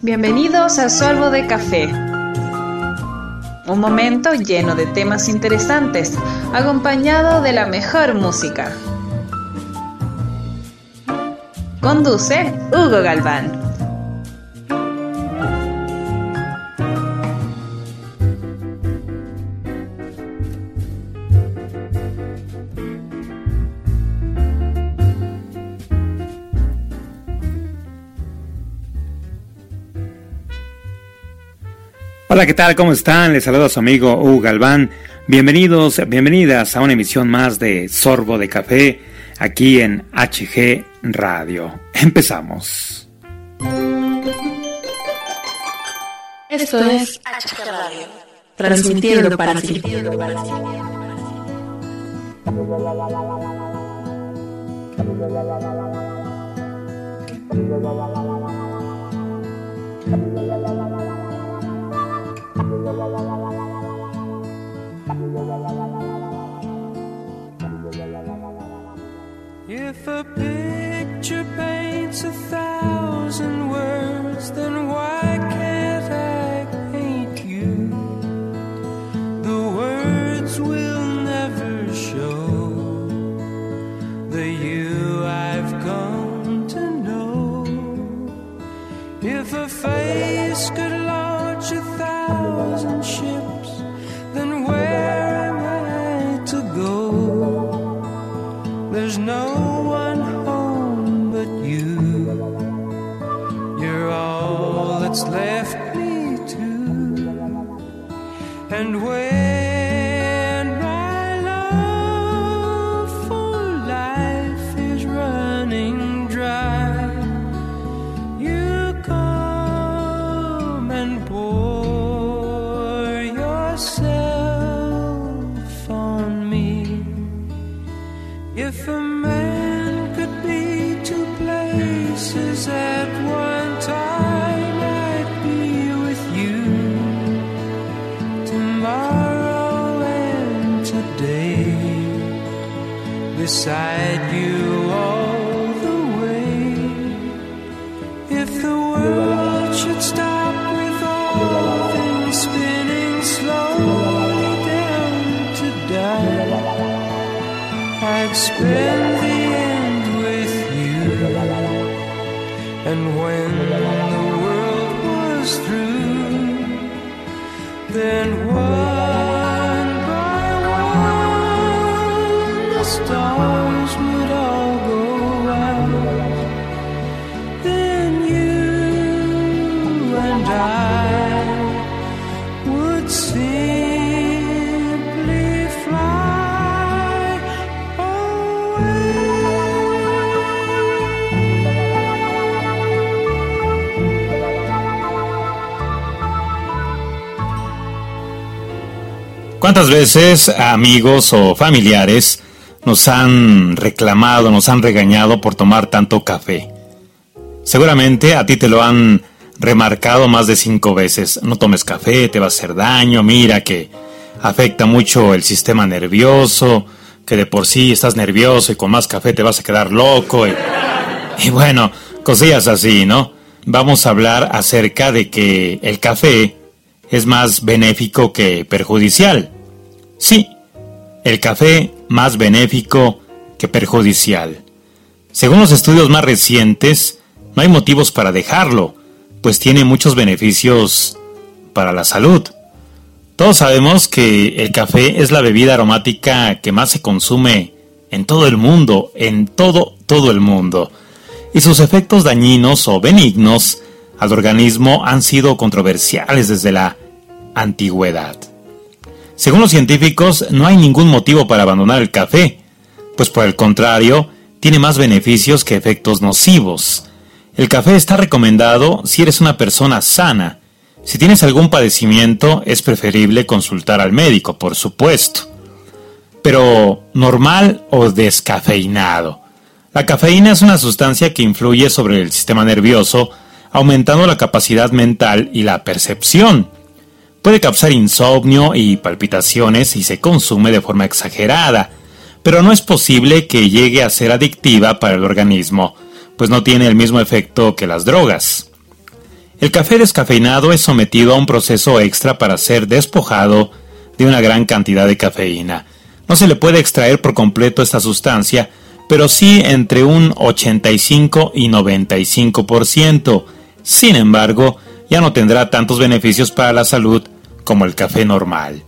Bienvenidos a Sorbo de Café. Un momento lleno de temas interesantes, acompañado de la mejor música. Conduce Hugo Galván. Hola, ¿qué tal? ¿Cómo están? Les saludo a su amigo Hugo Galván. Bienvenidos, bienvenidas a una emisión más de Sorbo de Café aquí en HG Radio. Empezamos. Esto es HG Radio, transmitiendo para ti. A picture paints a thousand words, then why can't I paint you? The words will never show the you I've come to know. If a face could launch a thousand ships, beside you all the way. If the world should stop with all things spinning slowly down to die. I'd spend ¿Cuántas veces amigos o familiares nos han reclamado, nos han regañado por tomar tanto café? Seguramente a ti te lo han remarcado más de cinco veces. No tomes café, te va a hacer daño, mira que afecta mucho el sistema nervioso, que de por sí estás nervioso y con más café te vas a quedar loco. Y, bueno, cosillas así, ¿no? Vamos a hablar acerca de que el café es más benéfico que perjudicial. Sí, el café más benéfico que perjudicial. Según los estudios más recientes, no hay motivos para dejarlo, pues tiene muchos beneficios para la salud. Todos sabemos que el café es la bebida aromática que más se consume en todo el mundo, en todo, todo el mundo. Y sus efectos dañinos o benignos al organismo han sido controversiales desde la antigüedad. Según los científicos, no hay ningún motivo para abandonar el café, pues por el contrario, tiene más beneficios que efectos nocivos. El café está recomendado si eres una persona sana. Si tienes algún padecimiento, es preferible consultar al médico, por supuesto. Pero, ¿normal o descafeinado? La cafeína es una sustancia que influye sobre el sistema nervioso, aumentando la capacidad mental y la percepción. Puede causar insomnio y palpitaciones si se consume de forma exagerada, pero no es posible que llegue a ser adictiva para el organismo, pues no tiene el mismo efecto que las drogas. El café descafeinado es sometido a un proceso extra para ser despojado de una gran cantidad de cafeína. No se le puede extraer por completo esta sustancia, pero sí entre un 85 y 95%. Sin embargo, ya no tendrá tantos beneficios para la salud como el café normal.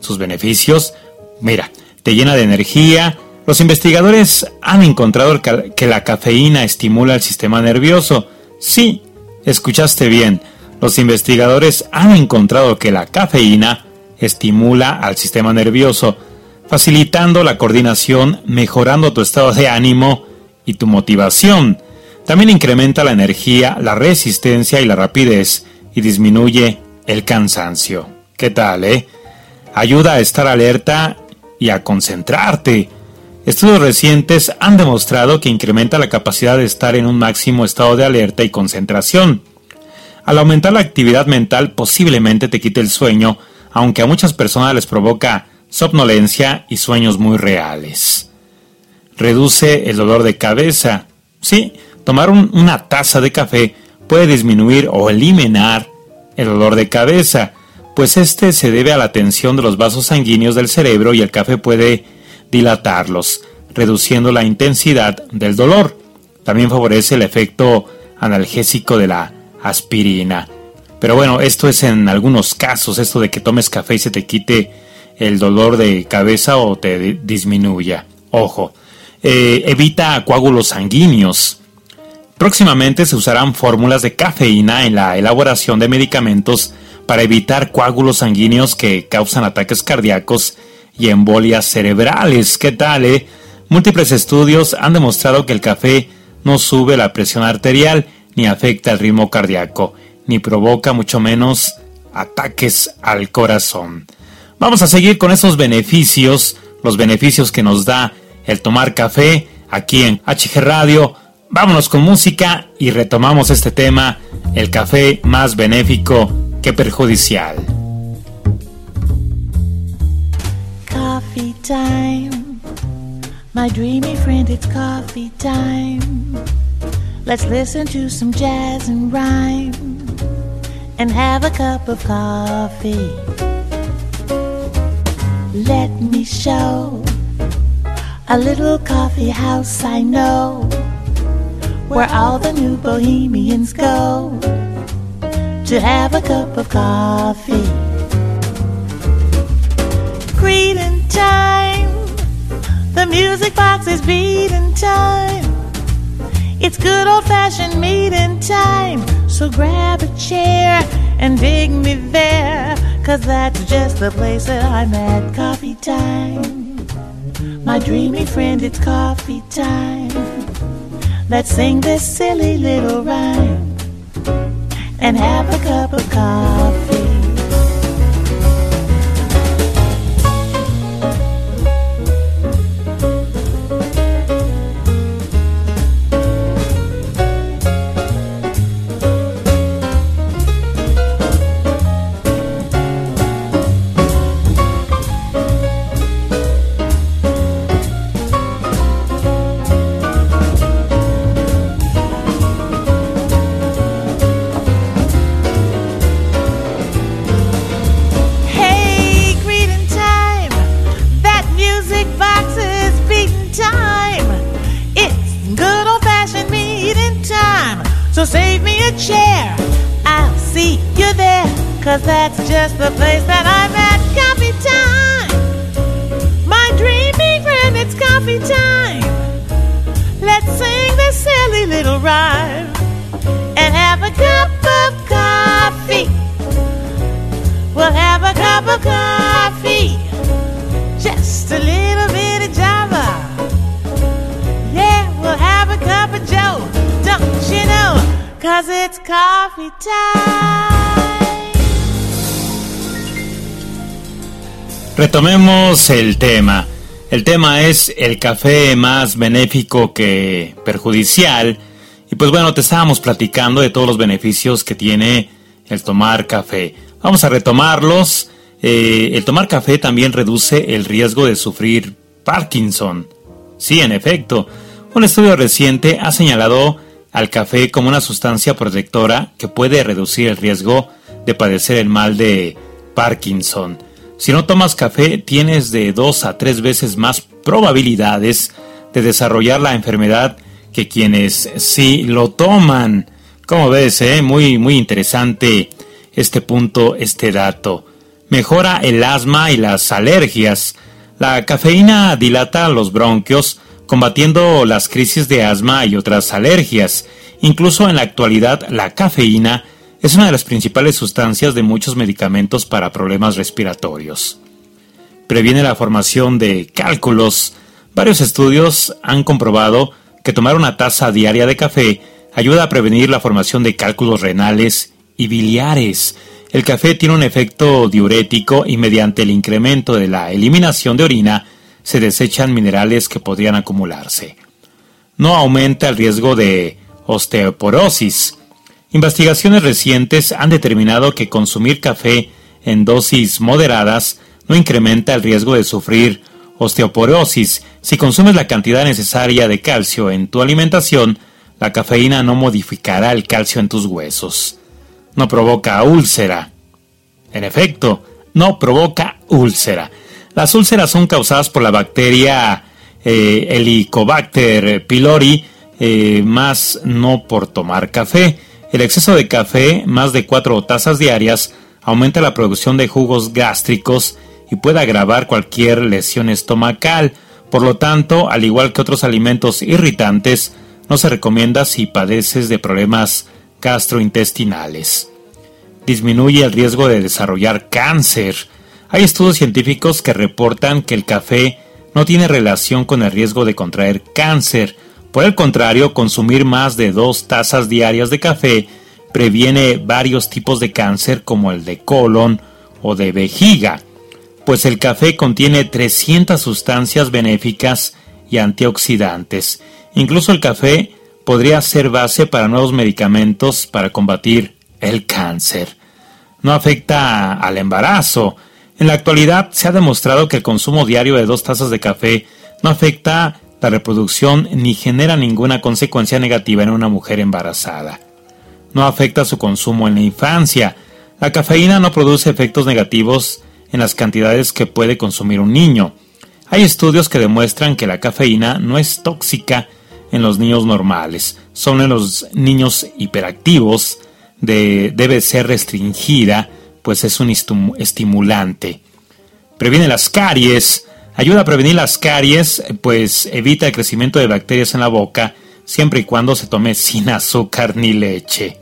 Sus beneficios, mira, te llena de energía. Los investigadores han encontrado que la cafeína estimula el sistema nervioso. Sí, escuchaste bien. Los investigadores han encontrado que la cafeína estimula al sistema nervioso, facilitando la coordinación, mejorando tu estado de ánimo y tu motivación. También incrementa la energía, la resistencia y la rapidez y disminuye el cansancio. ¿Qué tal, eh? Ayuda a estar alerta y a concentrarte. Estudios recientes han demostrado que incrementa la capacidad de estar en un máximo estado de alerta y concentración. Al aumentar la actividad mental posiblemente te quite el sueño, aunque a muchas personas les provoca somnolencia y sueños muy reales. Reduce el dolor de cabeza. Sí, tomar una taza de café puede disminuir o eliminar el dolor de cabeza, pues este se debe a la tensión de los vasos sanguíneos del cerebro y el café puede dilatarlos, reduciendo la intensidad del dolor. También favorece el efecto analgésico de la aspirina. Pero bueno, esto es en algunos casos, esto de que tomes café y se te quite el dolor de cabeza o te disminuya. Ojo, eh, evita coágulos sanguíneos. Próximamente se usarán fórmulas de cafeína en la elaboración de medicamentos para evitar coágulos sanguíneos que causan ataques cardíacos y embolias cerebrales. ¿Qué tal, eh? Múltiples estudios han demostrado que el café no sube la presión arterial ni afecta el ritmo cardíaco, ni provoca mucho menos ataques al corazón. Vamos a seguir con esos beneficios, los beneficios que nos da el tomar café aquí en HG Radio Vámonos con música y retomamos este tema, el café más benéfico que perjudicial. Coffee time, my dreamy friend, it's coffee time. Let's listen to some jazz and rhyme and have a cup of coffee. Let me show a little coffee house I know where all the new bohemians go to have a cup of coffee. Greeting time, the music box is beating time. It's good old fashioned meeting time, so grab a chair and dig me there, cause that's just the place that I'm at. Coffee time, my dreamy friend, it's coffee time. Let's sing this silly little rhyme and have a cup of coffee. Cause that's just the place that I'm at. Coffee time. My dreamy friend, it's coffee time. Let's sing this silly little rhyme and have a cup of coffee. We'll have a cup of coffee. Just a little bit of Java. Yeah, we'll have a cup of Joe. Don't you know? Retomemos el tema. El tema es el café más benéfico que perjudicial. Y pues bueno, te estábamos platicando de todos los beneficios que tiene el tomar café. Vamos a retomarlos. Eh, el tomar café también reduce el riesgo de sufrir Parkinson. Sí, en efecto. Un estudio reciente ha señalado al café como una sustancia protectora que puede reducir el riesgo de padecer el mal de Parkinson. Si no tomas café, tienes de dos a tres veces más probabilidades de desarrollar la enfermedad que quienes sí lo toman. Como ves, eh? muy, muy interesante este punto, este dato. Mejora el asma y las alergias. La cafeína dilata los bronquios, combatiendo las crisis de asma y otras alergias. Incluso en la actualidad, la cafeína es una de las principales sustancias de muchos medicamentos para problemas respiratorios. Previene la formación de cálculos. Varios estudios han comprobado que tomar una taza diaria de café ayuda a prevenir la formación de cálculos renales y biliares. El café tiene un efecto diurético y mediante el incremento de la eliminación de orina se desechan minerales que podrían acumularse. No aumenta el riesgo de osteoporosis. Investigaciones recientes han determinado que consumir café en dosis moderadas no incrementa el riesgo de sufrir osteoporosis. Si consumes la cantidad necesaria de calcio en tu alimentación, la cafeína no modificará el calcio en tus huesos no provoca úlcera. En efecto, no provoca úlcera. Las úlceras son causadas por la bacteria eh, Helicobacter pylori, eh, más no por tomar café. El exceso de café, más de cuatro tazas diarias, aumenta la producción de jugos gástricos y puede agravar cualquier lesión estomacal. Por lo tanto, al igual que otros alimentos irritantes, no se recomienda si padeces de problemas gastrointestinales. Disminuye el riesgo de desarrollar cáncer. Hay estudios científicos que reportan que el café no tiene relación con el riesgo de contraer cáncer. Por el contrario, consumir más de dos tazas diarias de café previene varios tipos de cáncer como el de colon o de vejiga, pues el café contiene 300 sustancias benéficas y antioxidantes. Incluso el café podría ser base para nuevos medicamentos para combatir el cáncer. No afecta al embarazo. En la actualidad se ha demostrado que el consumo diario de dos tazas de café no afecta la reproducción ni genera ninguna consecuencia negativa en una mujer embarazada. No afecta su consumo en la infancia. La cafeína no produce efectos negativos en las cantidades que puede consumir un niño. Hay estudios que demuestran que la cafeína no es tóxica en los niños normales, son en los niños hiperactivos, debe ser restringida, pues es un estimulante. Previene las caries, ayuda a prevenir las caries, pues evita el crecimiento de bacterias en la boca, siempre y cuando se tome sin azúcar ni leche.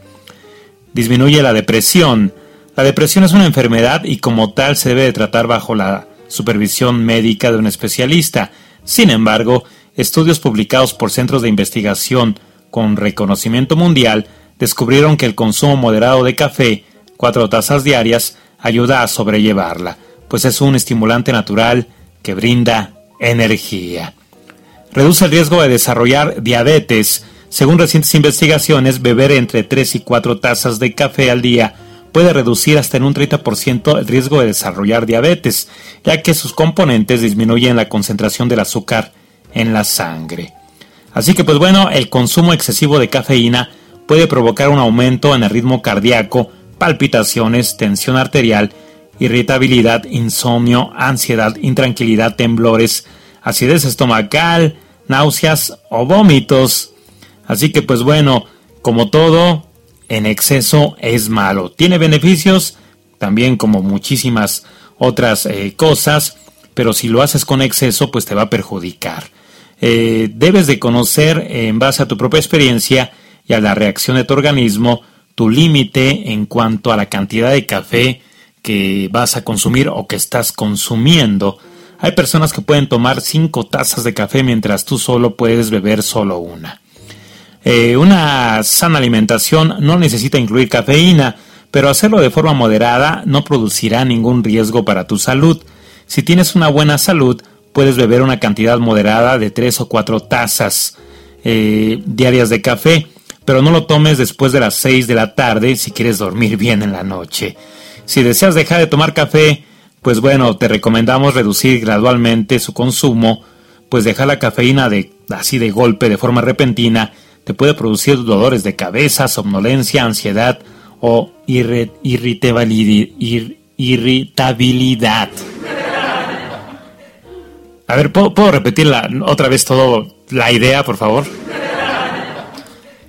Disminuye la depresión. La depresión es una enfermedad y como tal se debe de tratar bajo la supervisión médica de un especialista. Sin embargo, estudios publicados por centros de investigación con reconocimiento mundial descubrieron que el consumo moderado de café, cuatro tazas diarias, ayuda a sobrellevarla, pues es un estimulante natural que brinda energía. Reduce el riesgo de desarrollar diabetes. Según recientes investigaciones, beber entre 3 y 4 tazas de café al día puede reducir hasta en un 30% el riesgo de desarrollar diabetes, ya que sus componentes disminuyen la concentración del azúcar en la sangre. Así que pues bueno, el consumo excesivo de cafeína puede provocar un aumento en el ritmo cardíaco, palpitaciones, tensión arterial, irritabilidad, insomnio, ansiedad, intranquilidad, temblores, acidez estomacal, náuseas o vómitos. Así que pues bueno, como todo, en exceso es malo. Tiene beneficios, también como muchísimas otras eh, cosas, pero si lo haces con exceso, pues te va a perjudicar. Eh, debes de conocer, en base a tu propia experiencia, y a la reacción de tu organismo tu límite en cuanto a la cantidad de café que vas a consumir o que estás consumiendo. Hay personas que pueden tomar cinco tazas de café mientras tú solo puedes beber solo una. Eh, una sana alimentación no necesita incluir cafeína, pero hacerlo de forma moderada no producirá ningún riesgo para tu salud. Si tienes una buena salud, puedes beber una cantidad moderada de tres o cuatro tazas eh, diarias de café pero no lo tomes después de las 6 de la tarde si quieres dormir bien en la noche. Si deseas dejar de tomar café, pues bueno, te recomendamos reducir gradualmente su consumo, pues dejar la cafeína de así de golpe, de forma repentina, te puede producir dolores de cabeza, somnolencia, ansiedad o irritabilidad. A ver, ¿puedo, ¿puedo repetir otra vez todo la idea, por favor?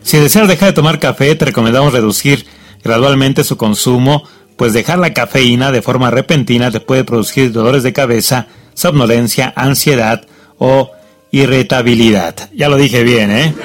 Si deseas dejar de tomar café, te recomendamos reducir gradualmente su consumo, pues dejar la cafeína de forma repentina te puede producir dolores de cabeza, somnolencia, ansiedad o irritabilidad. Ya lo dije bien, ¿eh?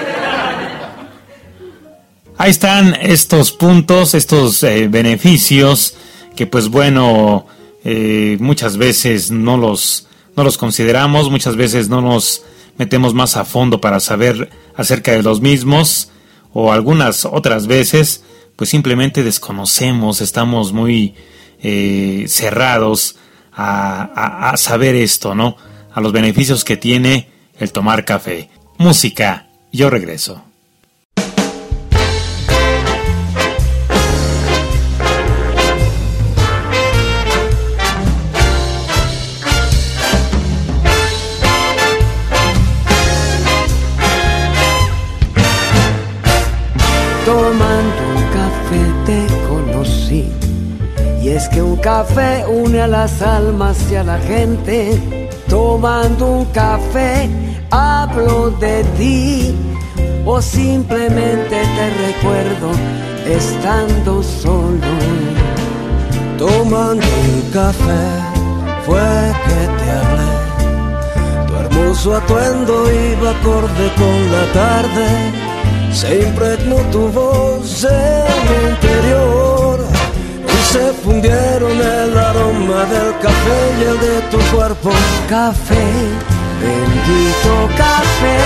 Ahí están estos puntos, estos eh, beneficios que pues bueno, eh, muchas veces no los, no los consideramos, muchas veces no nos metemos más a fondo para saber acerca de los mismos o algunas otras veces pues simplemente desconocemos, estamos muy eh, cerrados a, a saber esto, ¿no? A los beneficios que tiene el tomar café. Música, yo regreso. Café une a las almas y a la gente. Tomando un café hablo de ti o simplemente te recuerdo estando solo. Tomando un café fue que te hablé. Tu hermoso atuendo iba acorde con la tarde. Se impregnó tu voz en mi interior se fundieron el aroma del café y el de tu cuerpo. Café, bendito café,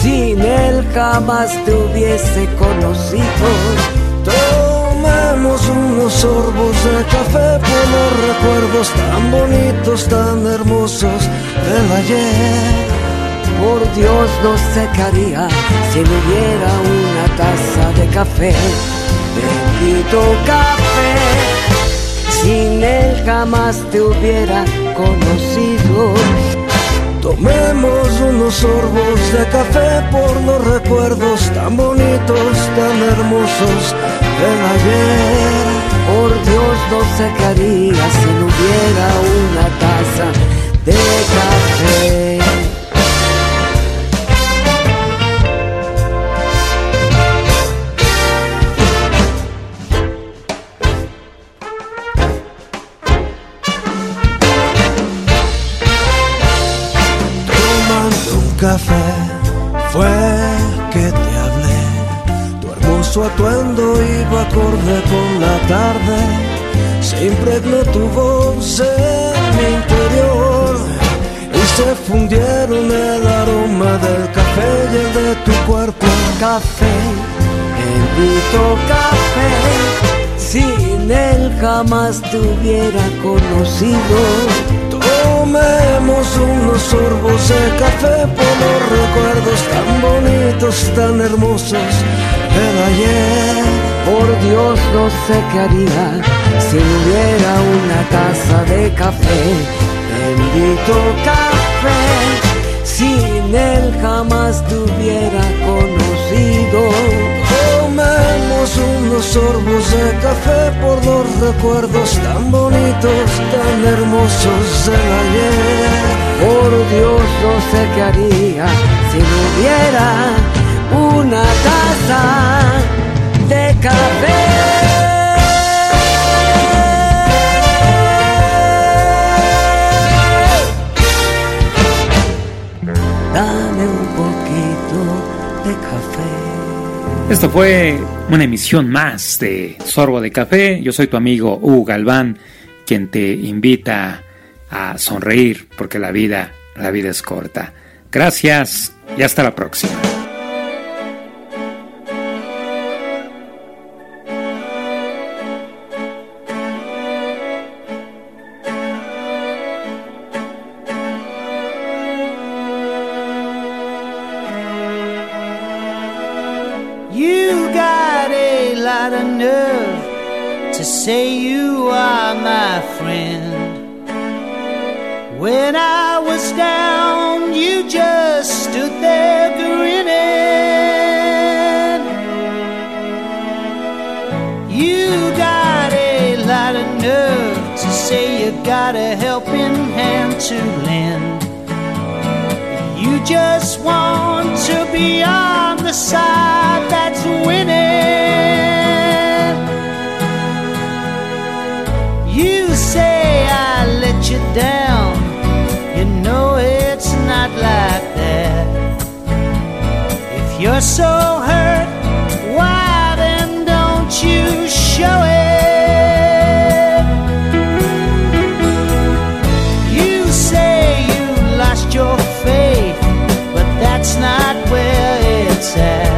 sin él jamás te hubiese conocido. Tomemos unos sorbos de café por los recuerdos tan bonitos, tan hermosos del ayer. Por Dios no secaría si no hubiera una taza de café bendito café, sin él jamás te hubiera conocido. Tomemos unos sorbos de café por los recuerdos tan bonitos, tan hermosos del ayer. Por Dios no secaría si no hubiera una taza de café la tarde. Se impregnó tu voz en mi interior y se fundieron el aroma del café y el de tu cuerpo. Café, bendito café, sin él jamás te hubiera conocido Tomemos unos sorbos de café por los recuerdos tan bonitos, tan hermosos del ayer. Por Dios no sé qué haría si no hubiera una taza de café. Bendito café, sin él jamás te hubiera conocido unos sorbos de café por los recuerdos tan bonitos, tan hermosos del ayer. Por Dios no sé qué haría si no hubiera una taza de café. Dame un poquito de café. Esto fue una emisión más de Sorbo de Café. Yo soy tu amigo Hugo Galván, quien te invita a sonreír porque la vida, la vida es corta. Gracias y hasta la próxima. say you are my friend. When I was down, you just stood there grinning. You got a lot of nerve to say you got a helping hand to lend. You just want to be on the side. You're so hurt, why then don't you show it? You say you lost your faith, but that's not where it's at.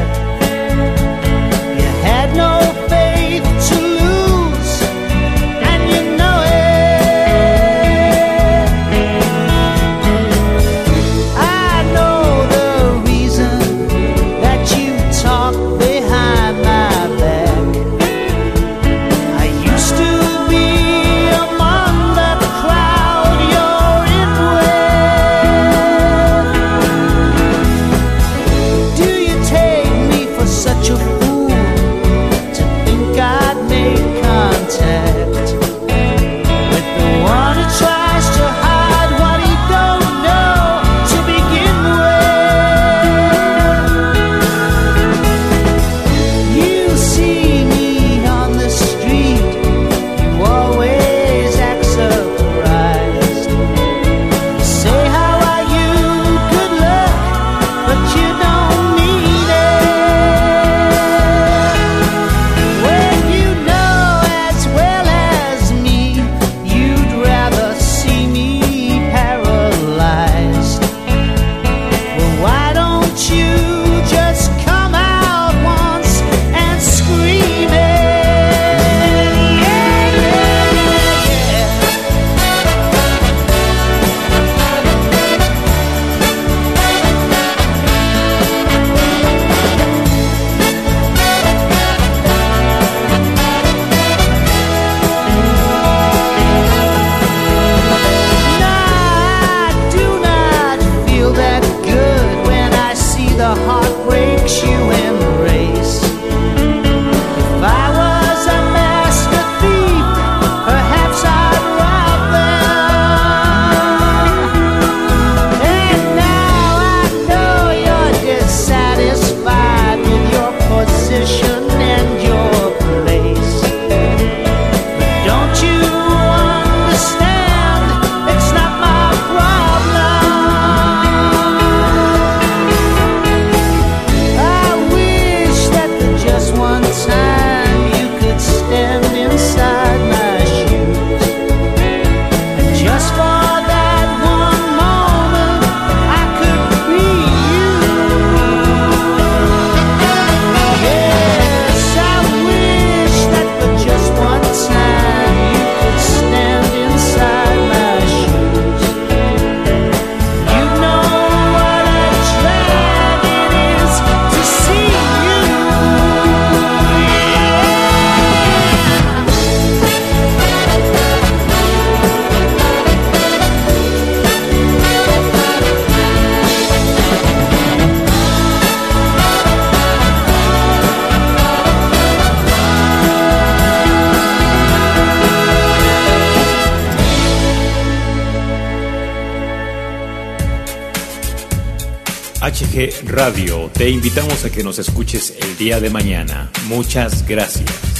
Radio. Te invitamos a que nos escuches el día de mañana. Muchas gracias.